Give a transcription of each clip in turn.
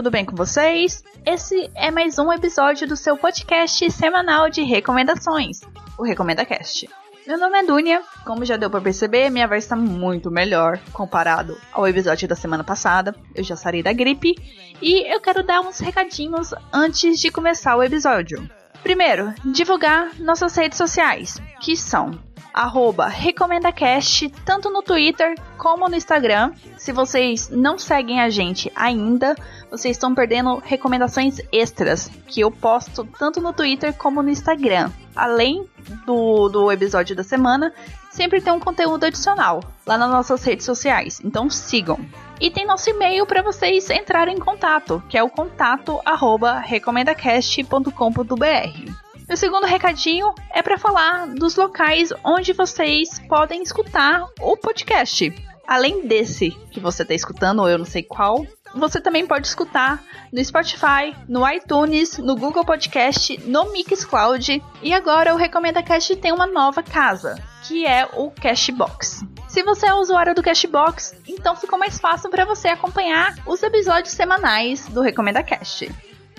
tudo bem com vocês? Esse é mais um episódio do seu podcast semanal de recomendações, o Recomenda Cast. Meu nome é Dunia, como já deu para perceber, minha voz está muito melhor comparado ao episódio da semana passada. Eu já sarei da gripe e eu quero dar uns recadinhos antes de começar o episódio. Primeiro, divulgar nossas redes sociais, que são arroba RecomendaCast, tanto no Twitter como no Instagram. Se vocês não seguem a gente ainda, vocês estão perdendo recomendações extras que eu posto tanto no Twitter como no Instagram. Além do, do episódio da semana, sempre tem um conteúdo adicional lá nas nossas redes sociais. Então sigam. E tem nosso e-mail para vocês entrarem em contato, que é o contato arroba recomendacast.com.br. O segundo recadinho é para falar dos locais onde vocês podem escutar o podcast. Além desse que você está escutando, ou eu não sei qual, você também pode escutar no Spotify, no iTunes, no Google Podcast, no Mixcloud e agora o Recomenda Cast tem uma nova casa, que é o Cashbox. Se você é usuário do Cashbox, então ficou mais fácil para você acompanhar os episódios semanais do Recomenda Cast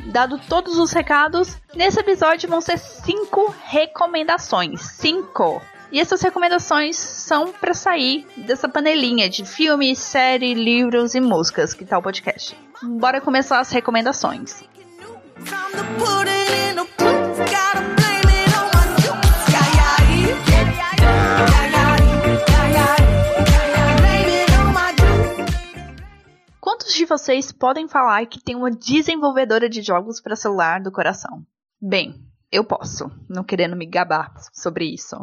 dado todos os recados, nesse episódio vão ser cinco recomendações. Cinco! E essas recomendações são para sair dessa panelinha de filmes, série, livros e músicas que tá o podcast. Bora começar as recomendações. Vocês podem falar que tem uma desenvolvedora de jogos para celular do coração? Bem, eu posso, não querendo me gabar sobre isso.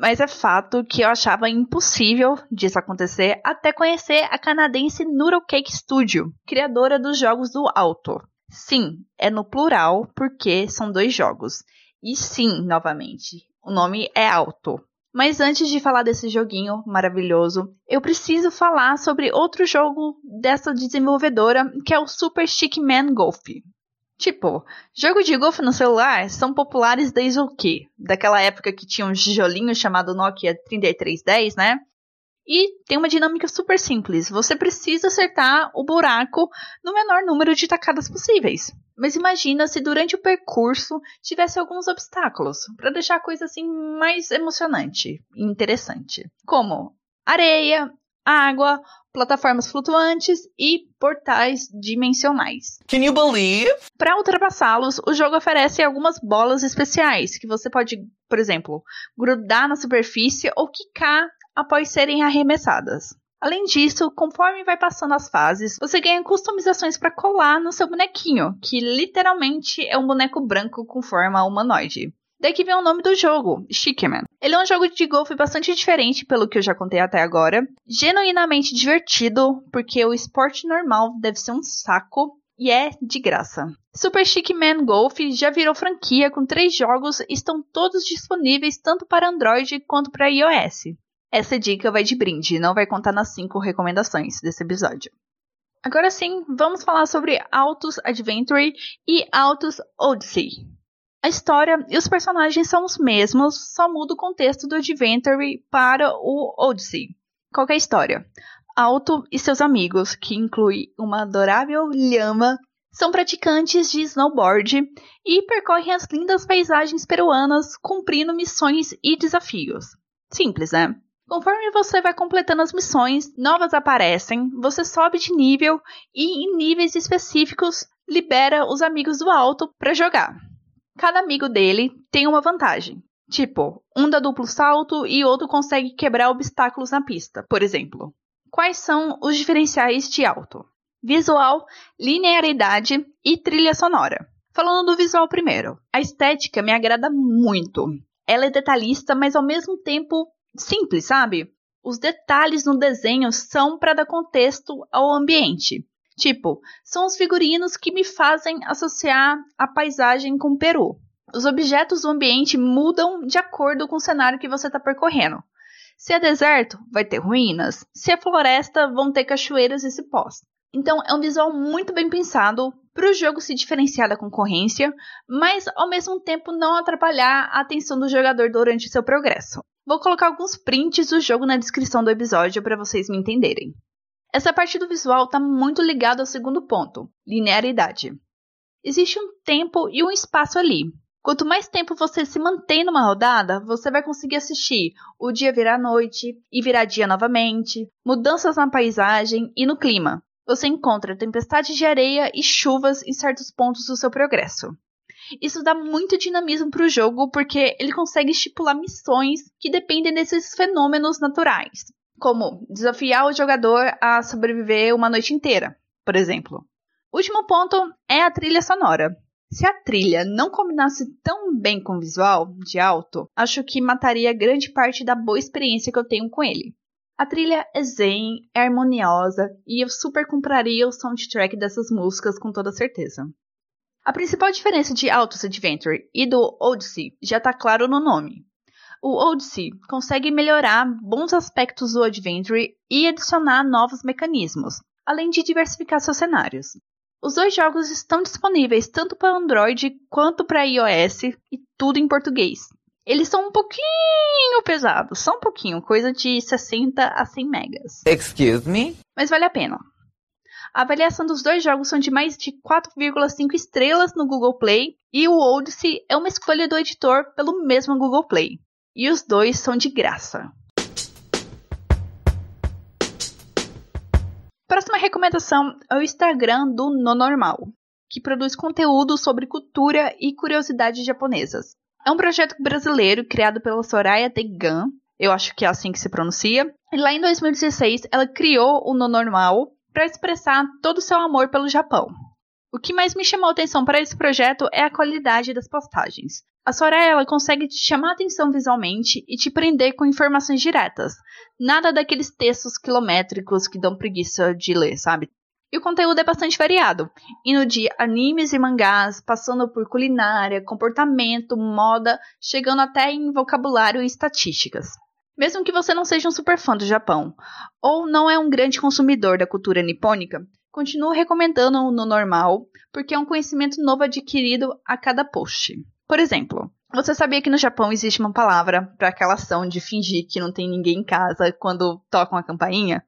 Mas é fato que eu achava impossível disso acontecer até conhecer a canadense Noodle Cake Studio, criadora dos jogos do Alto. Sim, é no plural porque são dois jogos. E sim, novamente, o nome é Alto. Mas antes de falar desse joguinho maravilhoso, eu preciso falar sobre outro jogo dessa desenvolvedora, que é o Super Stickman Golf. Tipo, jogo de golfe no celular são populares desde o quê? Daquela época que tinha um tijolinho chamado Nokia 3310, né? E tem uma dinâmica super simples. Você precisa acertar o buraco no menor número de tacadas possíveis. Mas imagina se durante o percurso tivesse alguns obstáculos, para deixar a coisa assim mais emocionante e interessante. Como areia, água, plataformas flutuantes e portais dimensionais. Can you believe? Para ultrapassá-los, o jogo oferece algumas bolas especiais que você pode, por exemplo, grudar na superfície ou quicar após serem arremessadas. Além disso, conforme vai passando as fases, você ganha customizações para colar no seu bonequinho, que literalmente é um boneco branco com forma humanoide. Daí que vem o nome do jogo, Stickman. Ele é um jogo de golfe bastante diferente pelo que eu já contei até agora, genuinamente divertido, porque o esporte normal deve ser um saco e é de graça. Super Stickman Golf já virou franquia com três jogos e estão todos disponíveis tanto para Android quanto para iOS. Essa dica vai de brinde, não vai contar nas 5 recomendações desse episódio. Agora sim, vamos falar sobre Autos Adventure e Autos Odyssey. A história e os personagens são os mesmos, só muda o contexto do Adventure para o Odyssey. Qual é a história? Alto e seus amigos, que inclui uma adorável lhama, são praticantes de snowboard e percorrem as lindas paisagens peruanas cumprindo missões e desafios. Simples, né? Conforme você vai completando as missões, novas aparecem, você sobe de nível e em níveis específicos libera os amigos do alto para jogar. Cada amigo dele tem uma vantagem. Tipo, um dá duplo salto e outro consegue quebrar obstáculos na pista, por exemplo. Quais são os diferenciais de alto? Visual, linearidade e trilha sonora. Falando do visual primeiro, a estética me agrada muito. Ela é detalhista, mas ao mesmo tempo simples, sabe? Os detalhes no desenho são para dar contexto ao ambiente. Tipo, são os figurinos que me fazem associar a paisagem com o Peru. Os objetos do ambiente mudam de acordo com o cenário que você está percorrendo. Se é deserto, vai ter ruínas. Se é floresta, vão ter cachoeiras e cipós. Então é um visual muito bem pensado para o jogo se diferenciar da concorrência, mas ao mesmo tempo não atrapalhar a atenção do jogador durante seu progresso. Vou colocar alguns prints do jogo na descrição do episódio para vocês me entenderem. Essa parte do visual está muito ligada ao segundo ponto, linearidade. Existe um tempo e um espaço ali. Quanto mais tempo você se mantém numa rodada, você vai conseguir assistir o dia virar noite e virar dia novamente, mudanças na paisagem e no clima. Você encontra tempestades de areia e chuvas em certos pontos do seu progresso. Isso dá muito dinamismo para o jogo porque ele consegue estipular missões que dependem desses fenômenos naturais, como desafiar o jogador a sobreviver uma noite inteira, por exemplo. Último ponto é a trilha sonora. Se a trilha não combinasse tão bem com o visual de alto, acho que mataria grande parte da boa experiência que eu tenho com ele. A trilha é zen, é harmoniosa e eu super compraria o soundtrack dessas músicas com toda certeza. A principal diferença de Autos Adventure e do Odyssey já está claro no nome. O Odyssey consegue melhorar bons aspectos do Adventure e adicionar novos mecanismos, além de diversificar seus cenários. Os dois jogos estão disponíveis tanto para Android quanto para iOS e tudo em português. Eles são um pouquinho pesados, só um pouquinho, coisa de 60 a 100 megas. Excuse me? Mas vale a pena. A avaliação dos dois jogos são de mais de 4,5 estrelas no Google Play e o Odyssey é uma escolha do editor pelo mesmo Google Play. E os dois são de graça. Próxima recomendação é o Instagram do No Normal, que produz conteúdo sobre cultura e curiosidades japonesas. É um projeto brasileiro criado pela Soraya Tegan, eu acho que é assim que se pronuncia. E lá em 2016, ela criou o No Normal para expressar todo o seu amor pelo Japão. O que mais me chamou a atenção para esse projeto é a qualidade das postagens. A Soraya ela consegue te chamar a atenção visualmente e te prender com informações diretas. Nada daqueles textos quilométricos que dão preguiça de ler, sabe? E o conteúdo é bastante variado, indo de animes e mangás, passando por culinária, comportamento, moda, chegando até em vocabulário e estatísticas. Mesmo que você não seja um super fã do Japão, ou não é um grande consumidor da cultura nipônica, continuo recomendando no normal, porque é um conhecimento novo adquirido a cada post. Por exemplo, você sabia que no Japão existe uma palavra para aquela ação de fingir que não tem ninguém em casa quando tocam a campainha?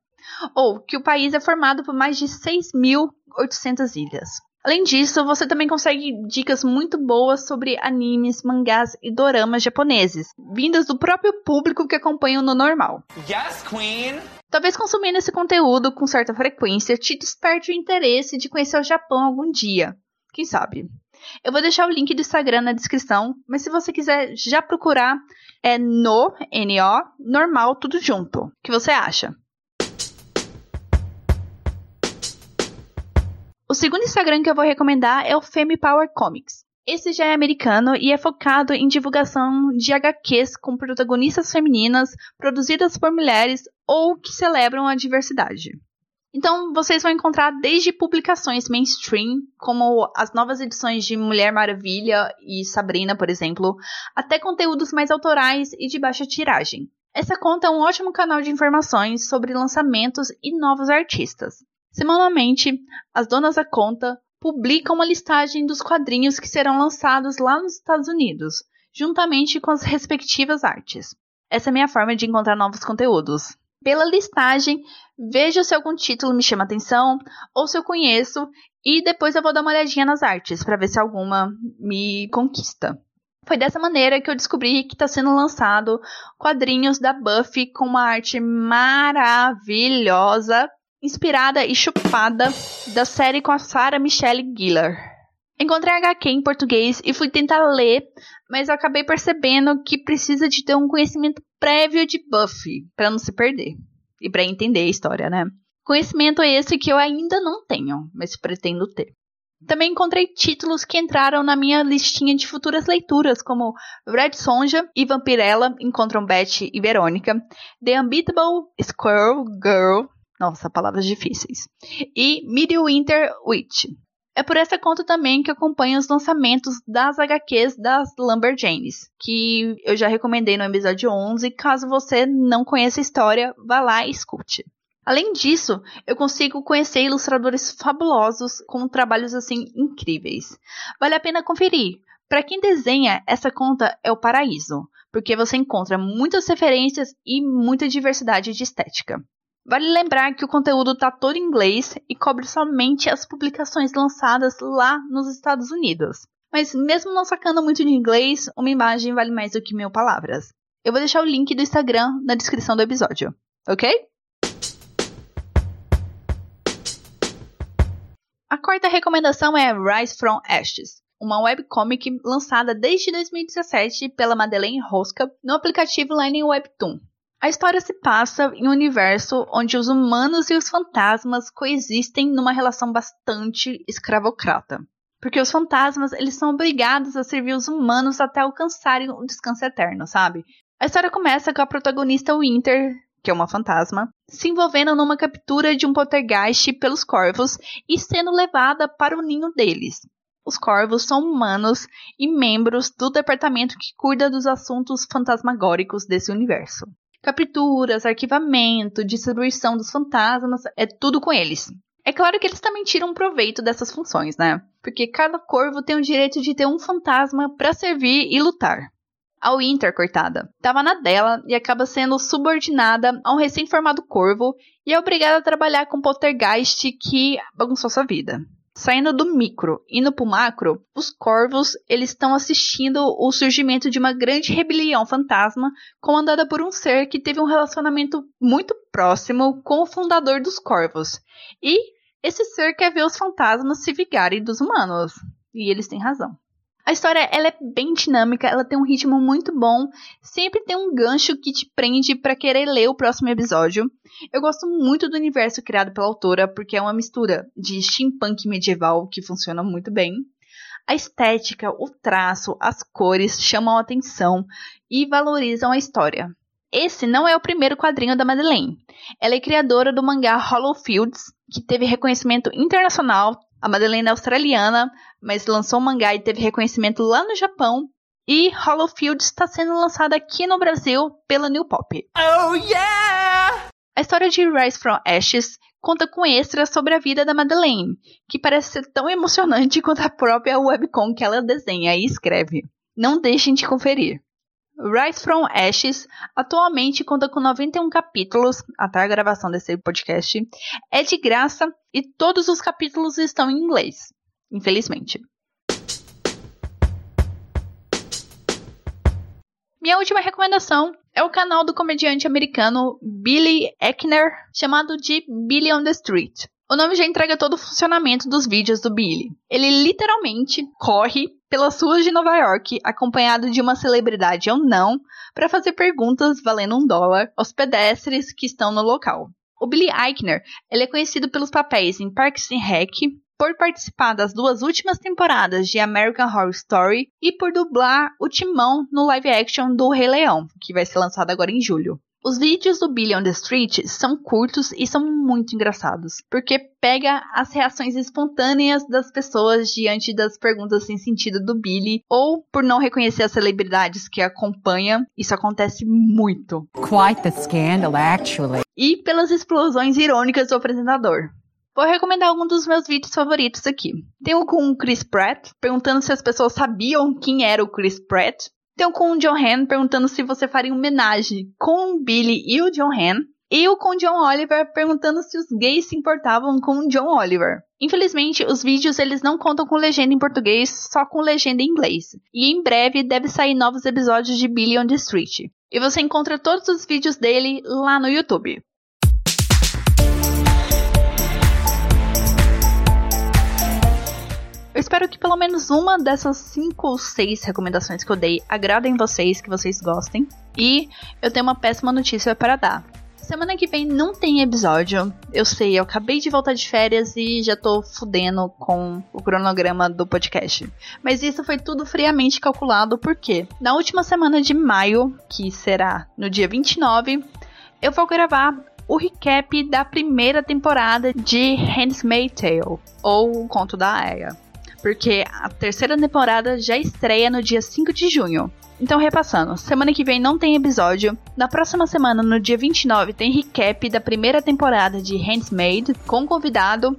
Ou que o país é formado por mais de 6.800 ilhas. Além disso, você também consegue dicas muito boas sobre animes, mangás e doramas japoneses, vindas do próprio público que acompanha no normal. Yes, Queen! Talvez consumindo esse conteúdo com certa frequência te desperte o interesse de conhecer o Japão algum dia. Quem sabe? Eu vou deixar o link do Instagram na descrição, mas se você quiser já procurar, é no, N-O, normal, tudo junto. O que você acha? O segundo Instagram que eu vou recomendar é o Femi Power Comics. Esse já é americano e é focado em divulgação de HQs com protagonistas femininas produzidas por mulheres ou que celebram a diversidade. Então, vocês vão encontrar desde publicações mainstream, como as novas edições de Mulher Maravilha e Sabrina, por exemplo, até conteúdos mais autorais e de baixa tiragem. Essa conta é um ótimo canal de informações sobre lançamentos e novos artistas. Semanalmente, as donas da conta publicam uma listagem dos quadrinhos que serão lançados lá nos Estados Unidos, juntamente com as respectivas artes. Essa é a minha forma de encontrar novos conteúdos pela listagem, vejo se algum título me chama atenção ou se eu conheço e depois eu vou dar uma olhadinha nas artes para ver se alguma me conquista. Foi dessa maneira que eu descobri que está sendo lançado quadrinhos da Buffy com uma arte maravilhosa, inspirada e chupada da série com a Sarah Michelle Gellar. Encontrei HQ em português e fui tentar ler, mas eu acabei percebendo que precisa de ter um conhecimento prévio de Buffy para não se perder e para entender a história, né? Conhecimento esse que eu ainda não tenho, mas pretendo ter. Também encontrei títulos que entraram na minha listinha de futuras leituras, como Red Sonja e Vampirella encontram Betty e Verônica, The Unbeatable Squirrel Girl, nossa, palavras difíceis, e Midwinter Witch. É por essa conta também que acompanho os lançamentos das HQs das Lumberjanes, que eu já recomendei no episódio 11. Caso você não conheça a história, vá lá e escute. Além disso, eu consigo conhecer ilustradores fabulosos com trabalhos assim incríveis. Vale a pena conferir. Para quem desenha, essa conta é o paraíso, porque você encontra muitas referências e muita diversidade de estética. Vale lembrar que o conteúdo está todo em inglês e cobre somente as publicações lançadas lá nos Estados Unidos. Mas mesmo não sacando muito de inglês, uma imagem vale mais do que mil palavras. Eu vou deixar o link do Instagram na descrição do episódio, ok? A quarta recomendação é Rise from Ashes, uma webcomic lançada desde 2017 pela Madeleine Rosca no aplicativo Line Webtoon. A história se passa em um universo onde os humanos e os fantasmas coexistem numa relação bastante escravocrata. Porque os fantasmas, eles são obrigados a servir os humanos até alcançarem o descanso eterno, sabe? A história começa com a protagonista Winter, que é uma fantasma, se envolvendo numa captura de um poltergeist pelos corvos e sendo levada para o ninho deles. Os corvos são humanos e membros do departamento que cuida dos assuntos fantasmagóricos desse universo capturas, arquivamento, distribuição dos fantasmas, é tudo com eles. É claro que eles também tiram proveito dessas funções, né? Porque cada corvo tem o direito de ter um fantasma para servir e lutar. A Winter, coitada, tava na dela e acaba sendo subordinada a um recém-formado corvo e é obrigada a trabalhar com poltergeist que bagunçou sua vida. Saindo do micro, indo pro macro, os corvos eles estão assistindo o surgimento de uma grande rebelião fantasma comandada por um ser que teve um relacionamento muito próximo com o fundador dos corvos. E esse ser quer ver os fantasmas se vigarem dos humanos. E eles têm razão. A história ela é bem dinâmica, ela tem um ritmo muito bom, sempre tem um gancho que te prende para querer ler o próximo episódio. Eu gosto muito do universo criado pela autora, porque é uma mistura de steampunk medieval que funciona muito bem. A estética, o traço, as cores chamam a atenção e valorizam a história. Esse não é o primeiro quadrinho da Madeleine. Ela é criadora do mangá Hollow Fields, que teve reconhecimento internacional a Madeleine é australiana, mas lançou um mangá e teve reconhecimento lá no Japão. E Hollow Field está sendo lançada aqui no Brasil pela New Pop. Oh yeah! A história de Rise from Ashes conta com extras sobre a vida da Madeleine, que parece ser tão emocionante quanto a própria webcom que ela desenha e escreve. Não deixem de conferir. Rise from Ashes atualmente conta com 91 capítulos até a gravação desse podcast. É de graça e todos os capítulos estão em inglês, infelizmente. Minha última recomendação é o canal do comediante americano Billy Eckner, chamado de Billy on the Street. O nome já entrega todo o funcionamento dos vídeos do Billy. Ele literalmente corre pelas ruas de Nova York, acompanhado de uma celebridade ou não, para fazer perguntas valendo um dólar aos pedestres que estão no local. O Billy Eichner ele é conhecido pelos papéis em Parks and Rec, por participar das duas últimas temporadas de American Horror Story e por dublar o Timão no live action do Rei Leão, que vai ser lançado agora em julho. Os vídeos do Billy on the Street são curtos e são muito engraçados, porque pega as reações espontâneas das pessoas diante das perguntas sem sentido do Billy, ou por não reconhecer as celebridades que acompanham, isso acontece muito. Quite the scandal, actually. E pelas explosões irônicas do apresentador. Vou recomendar algum dos meus vídeos favoritos aqui. Tem um com o Chris Pratt, perguntando se as pessoas sabiam quem era o Chris Pratt. Um com o John Han perguntando se você faria homenagem com o Billy e o John Han. E o com o John Oliver perguntando se os gays se importavam com o John Oliver. Infelizmente, os vídeos eles não contam com legenda em português, só com legenda em inglês. E em breve deve sair novos episódios de Billy on the Street. E você encontra todos os vídeos dele lá no YouTube. Eu espero que pelo menos uma dessas cinco ou seis recomendações que eu dei agradem vocês, que vocês gostem. E eu tenho uma péssima notícia para dar. Semana que vem não tem episódio. Eu sei, eu acabei de voltar de férias e já tô fudendo com o cronograma do podcast. Mas isso foi tudo friamente calculado porque na última semana de maio, que será no dia 29, eu vou gravar o recap da primeira temporada de Handmaid's Tale, ou o Conto da Aya porque a terceira temporada já estreia no dia 5 de junho. Então, repassando, semana que vem não tem episódio. Na próxima semana, no dia 29, tem recap da primeira temporada de Handmaid com convidado.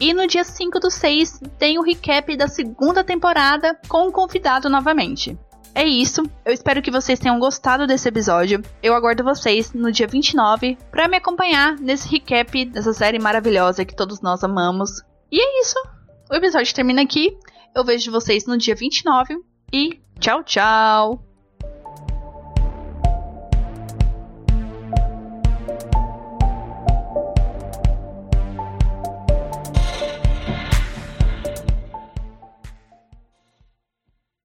E no dia 5 do 6 tem o recap da segunda temporada com o convidado novamente. É isso, eu espero que vocês tenham gostado desse episódio. Eu aguardo vocês no dia 29 para me acompanhar nesse recap dessa série maravilhosa que todos nós amamos. E é isso! O episódio termina aqui. Eu vejo vocês no dia 29 e tchau, tchau!